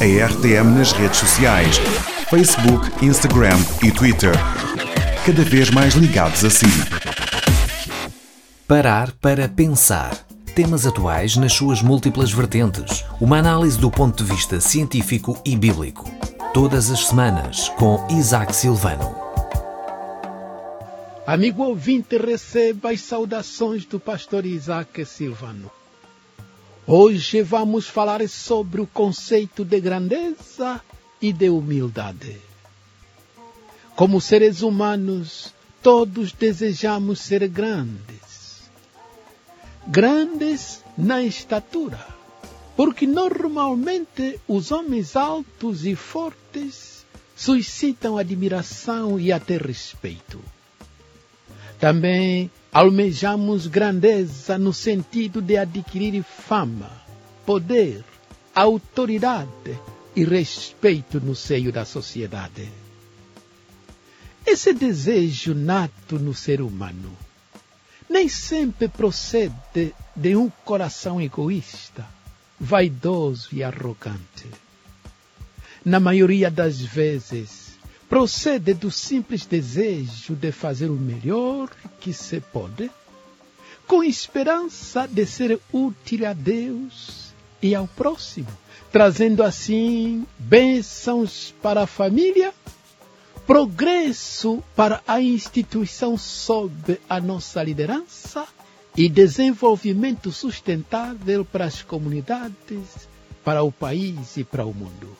a RTM nas redes sociais: Facebook, Instagram e Twitter. Cada vez mais ligados a si. Parar para pensar. Temas atuais nas suas múltiplas vertentes. Uma análise do ponto de vista científico e bíblico. Todas as semanas, com Isaac Silvano. Amigo ouvinte, receba as saudações do pastor Isaac Silvano. Hoje vamos falar sobre o conceito de grandeza e de humildade. Como seres humanos, todos desejamos ser grandes. Grandes na estatura, porque normalmente os homens altos e fortes suscitam admiração e até respeito. Também almejamos grandeza no sentido de adquirir fama, poder, autoridade e respeito no seio da sociedade. Esse desejo nato no ser humano nem sempre procede de um coração egoísta, vaidoso e arrogante. Na maioria das vezes, procede do simples desejo de fazer o melhor que se pode, com esperança de ser útil a Deus e ao próximo, trazendo assim bênçãos para a família, progresso para a instituição sob a nossa liderança e desenvolvimento sustentável para as comunidades, para o país e para o mundo.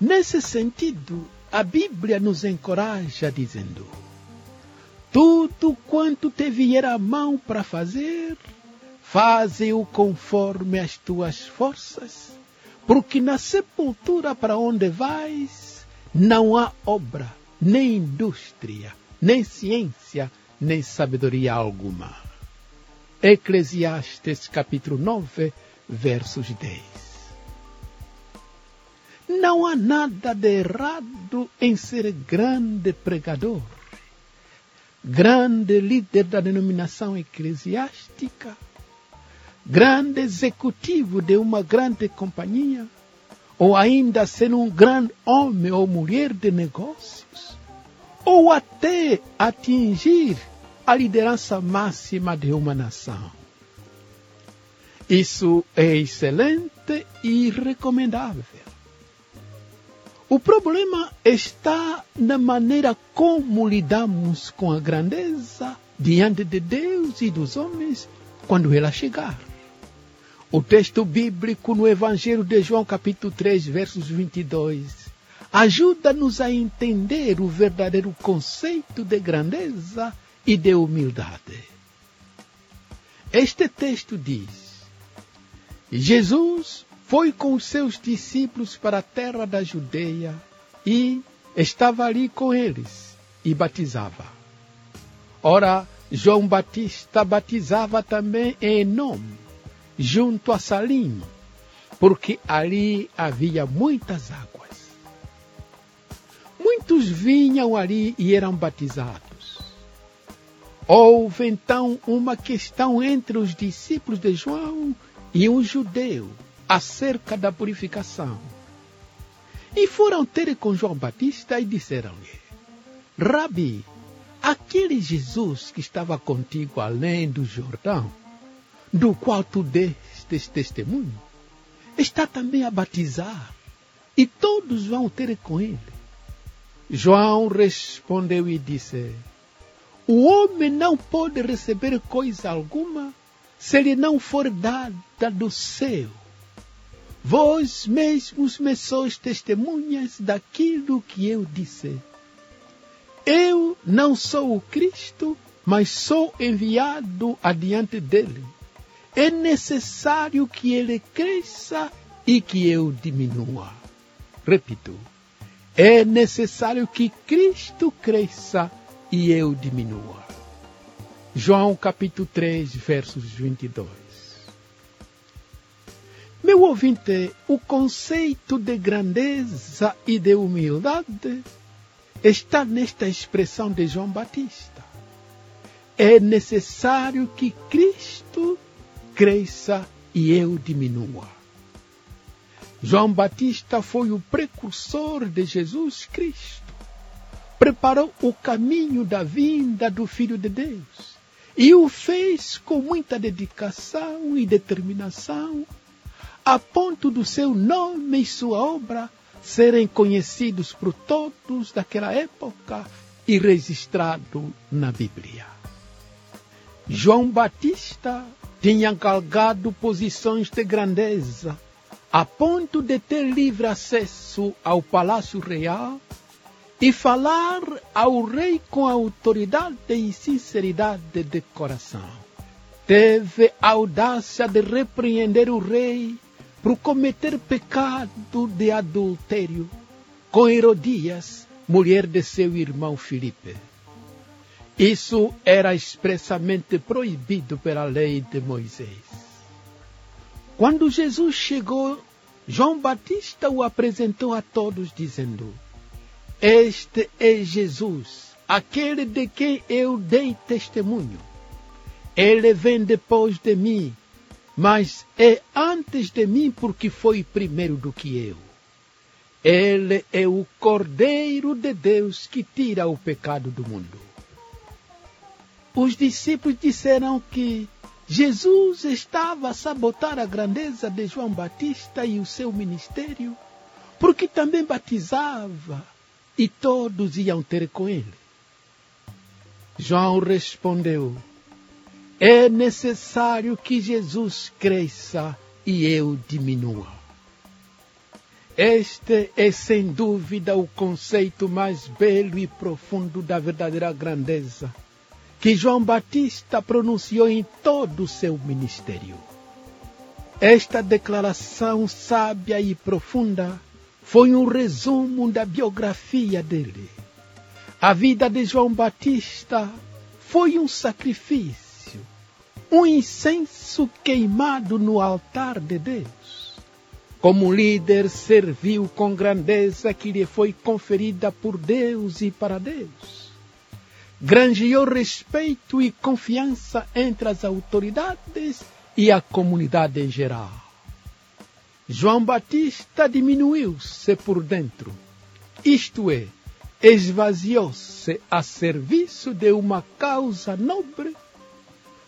Nesse sentido, a Bíblia nos encoraja dizendo: Tudo quanto te vier a mão para fazer, faze-o conforme as tuas forças, porque na sepultura para onde vais não há obra, nem indústria, nem ciência, nem sabedoria alguma. Eclesiastes capítulo 9, versos 10. Não há nada de errado em ser grande pregador, grande líder da denominação eclesiástica, grande executivo de uma grande companhia, ou ainda ser um grande homem ou mulher de negócios, ou até atingir a liderança máxima de uma nação. Isso é excelente e recomendável. O problema está na maneira como lidamos com a grandeza diante de Deus e dos homens quando ela chegar. O texto bíblico no Evangelho de João, capítulo 3, versos 22, ajuda-nos a entender o verdadeiro conceito de grandeza e de humildade. Este texto diz: Jesus foi com seus discípulos para a terra da Judeia e estava ali com eles e batizava. Ora, João Batista batizava também em nome, junto a Salim, porque ali havia muitas águas. Muitos vinham ali e eram batizados. Houve então uma questão entre os discípulos de João e um judeu acerca da purificação. E foram ter com João Batista e disseram-lhe: Rabi, aquele Jesus que estava contigo além do Jordão, do qual tu destes testemunho, está também a batizar, e todos vão ter com ele. João respondeu e disse: O homem não pode receber coisa alguma se lhe não for dada do céu. Vós mesmos me sois testemunhas daquilo que eu disse. Eu não sou o Cristo, mas sou enviado adiante dele. É necessário que ele cresça e que eu diminua. Repito, é necessário que Cristo cresça e eu diminua. João capítulo 3, versos 22. Meu ouvinte, o conceito de grandeza e de humildade está nesta expressão de João Batista. É necessário que Cristo cresça e eu diminua. João Batista foi o precursor de Jesus Cristo. Preparou o caminho da vinda do Filho de Deus e o fez com muita dedicação e determinação, a ponto do seu nome e sua obra serem conhecidos por todos daquela época e registrado na Bíblia. João Batista tinha galgado posições de grandeza, a ponto de ter livre acesso ao palácio real e falar ao rei com autoridade e sinceridade de coração. Teve a audácia de repreender o rei por cometer pecado de adultério com Herodias, mulher de seu irmão Filipe. Isso era expressamente proibido pela lei de Moisés. Quando Jesus chegou, João Batista o apresentou a todos, dizendo: Este é Jesus, aquele de quem eu dei testemunho. Ele vem depois de mim, mas é antes de mim porque foi primeiro do que eu. Ele é o Cordeiro de Deus que tira o pecado do mundo os discípulos disseram que Jesus estava a sabotar a grandeza de João Batista e o seu ministério, porque também batizava e todos iam ter com ele. João respondeu: É necessário que Jesus cresça e eu diminua. Este é sem dúvida o conceito mais belo e profundo da verdadeira grandeza que João Batista pronunciou em todo o seu ministério. Esta declaração sábia e profunda foi um resumo da biografia dele. A vida de João Batista foi um sacrifício, um incenso queimado no altar de Deus. Como líder, serviu com grandeza que lhe foi conferida por Deus e para Deus granjeou respeito e confiança entre as autoridades e a comunidade em geral. João Batista diminuiu-se por dentro, isto é, esvaziou-se a serviço de uma causa nobre,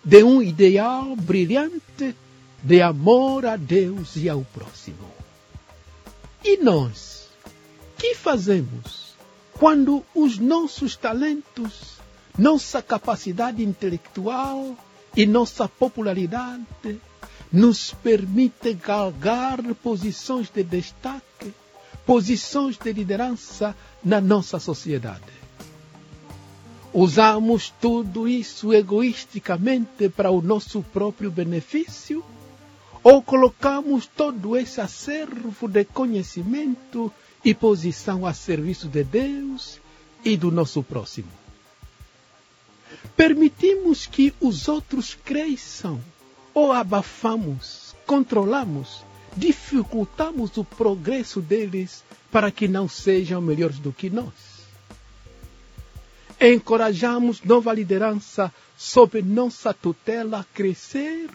de um ideal brilhante de amor a Deus e ao próximo. E nós, que fazemos quando os nossos talentos nossa capacidade intelectual e nossa popularidade nos permite galgar posições de destaque, posições de liderança na nossa sociedade. Usamos tudo isso egoisticamente para o nosso próprio benefício ou colocamos todo esse acervo de conhecimento e posição a serviço de Deus e do nosso próximo? Permitimos que os outros cresçam ou abafamos, controlamos, dificultamos o progresso deles para que não sejam melhores do que nós. Encorajamos nova liderança sob nossa tutela a crescer,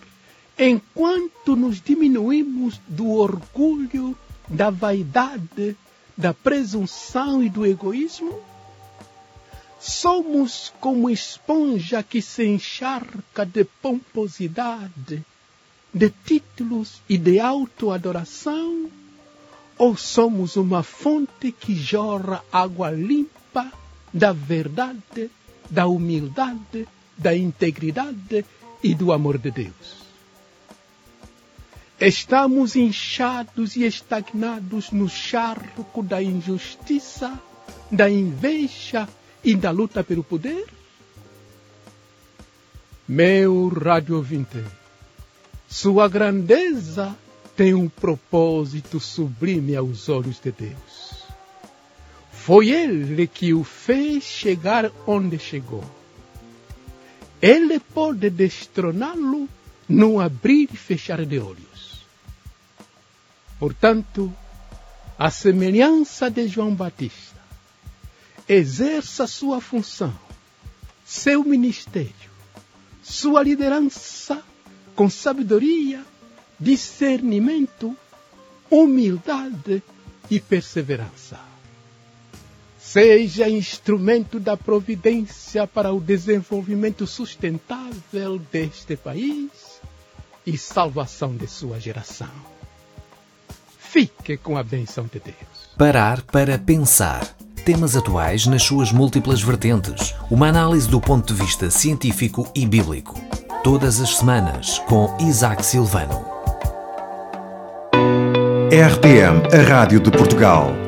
enquanto nos diminuímos do orgulho, da vaidade, da presunção e do egoísmo? Somos como esponja que se encharca de pomposidade, de títulos e de autoadoração? Ou somos uma fonte que jorra água limpa da verdade, da humildade, da integridade e do amor de Deus? Estamos inchados e estagnados no charco da injustiça, da inveja e da luta pelo poder? Meu rádio ouvinte, sua grandeza tem um propósito sublime aos olhos de Deus. Foi Ele que o fez chegar onde chegou. Ele pode destroná-lo num abrir e fechar de olhos. Portanto, a semelhança de João Batista, exerça sua função, seu ministério, sua liderança com sabedoria, discernimento humildade e perseverança. Seja instrumento da providência para o desenvolvimento sustentável deste país e salvação de sua geração. Fique com a benção de Deus. Parar para pensar. Temas atuais nas suas múltiplas vertentes. Uma análise do ponto de vista científico e bíblico. Todas as semanas com Isaac Silvano. RTM, a Rádio de Portugal.